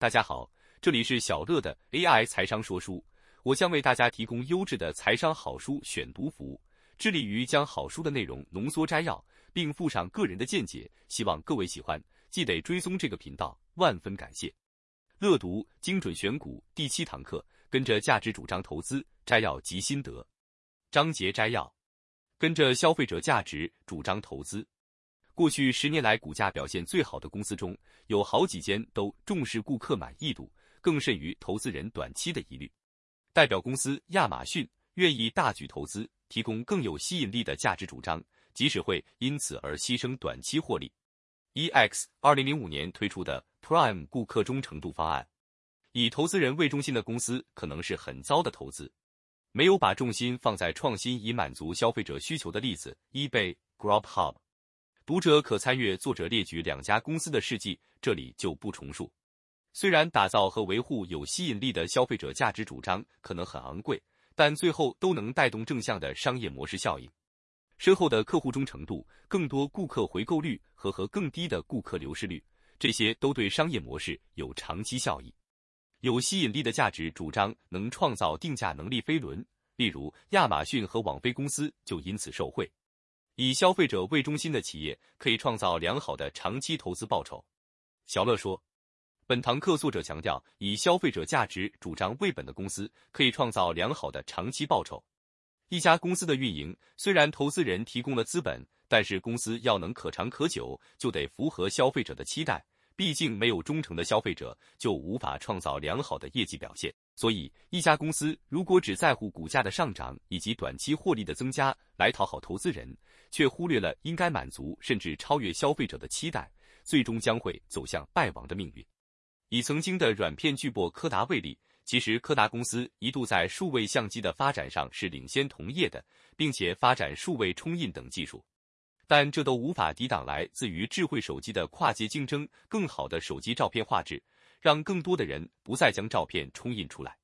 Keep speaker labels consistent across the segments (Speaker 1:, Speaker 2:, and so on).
Speaker 1: 大家好，这里是小乐的 AI 财商说书，我将为大家提供优质的财商好书选读服务，致力于将好书的内容浓缩摘要，并附上个人的见解，希望各位喜欢，记得追踪这个频道，万分感谢。乐读精准选股第七堂课，跟着价值主张投资摘要及心得章节摘要，跟着消费者价值主张投资。过去十年来，股价表现最好的公司中有好几间都重视顾客满意度，更甚于投资人短期的疑虑。代表公司亚马逊愿意大举投资，提供更有吸引力的价值主张，即使会因此而牺牲短期获利。EX 二零零五年推出的 Prime 顾客忠诚度方案，以投资人为中心的公司可能是很糟的投资。没有把重心放在创新以满足消费者需求的例子，eBay、Grubhub。读者可参阅作者列举两家公司的事迹，这里就不重述。虽然打造和维护有吸引力的消费者价值主张可能很昂贵，但最后都能带动正向的商业模式效应。深厚的客户忠诚度、更多顾客回购率和和更低的顾客流失率，这些都对商业模式有长期效益。有吸引力的价值主张能创造定价能力飞轮，例如亚马逊和网飞公司就因此受惠。以消费者为中心的企业可以创造良好的长期投资报酬。小乐说，本堂课作者强调，以消费者价值主张为本的公司可以创造良好的长期报酬。一家公司的运营虽然投资人提供了资本，但是公司要能可长可久，就得符合消费者的期待。毕竟没有忠诚的消费者，就无法创造良好的业绩表现。所以，一家公司如果只在乎股价的上涨以及短期获利的增加来讨好投资人，却忽略了应该满足甚至超越消费者的期待，最终将会走向败亡的命运。以曾经的软片巨擘柯达为例，其实柯达公司一度在数位相机的发展上是领先同业的，并且发展数位冲印等技术。但这都无法抵挡来自于智慧手机的跨界竞争，更好的手机照片画质，让更多的人不再将照片冲印出来。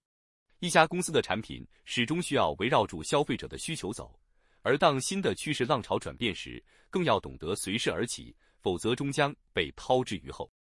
Speaker 1: 一家公司的产品始终需要围绕住消费者的需求走，而当新的趋势浪潮转变时，更要懂得随势而起，否则终将被抛之于后。